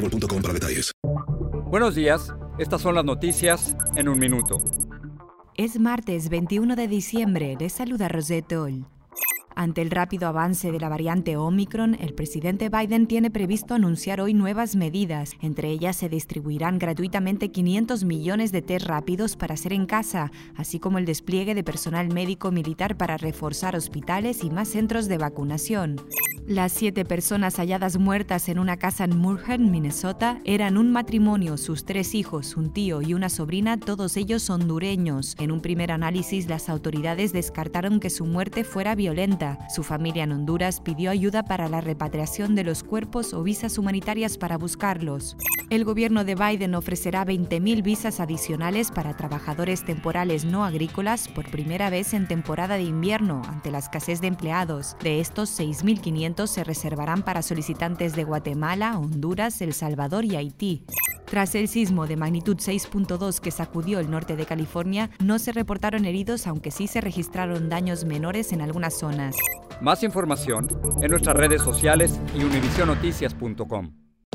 boostmobile.com para detalles. Buenos días, estas son las noticias en un minuto. Es martes 21 de diciembre, les saluda Rosette Oll. Ante el rápido avance de la variante Omicron, el presidente Biden tiene previsto anunciar hoy nuevas medidas. Entre ellas se distribuirán gratuitamente 500 millones de test rápidos para hacer en casa, así como el despliegue de personal médico militar para reforzar hospitales y más centros de vacunación. Las siete personas halladas muertas en una casa en Murhan, Minnesota, eran un matrimonio, sus tres hijos, un tío y una sobrina, todos ellos hondureños. En un primer análisis, las autoridades descartaron que su muerte fuera violenta. Su familia en Honduras pidió ayuda para la repatriación de los cuerpos o visas humanitarias para buscarlos. El gobierno de Biden ofrecerá 20.000 visas adicionales para trabajadores temporales no agrícolas por primera vez en temporada de invierno ante la escasez de empleados. De estos, 6.500 se reservarán para solicitantes de Guatemala, Honduras, El Salvador y Haití. Tras el sismo de magnitud 6.2 que sacudió el norte de California, no se reportaron heridos, aunque sí se registraron daños menores en algunas zonas. Más información en nuestras redes sociales y univisionoticias.com.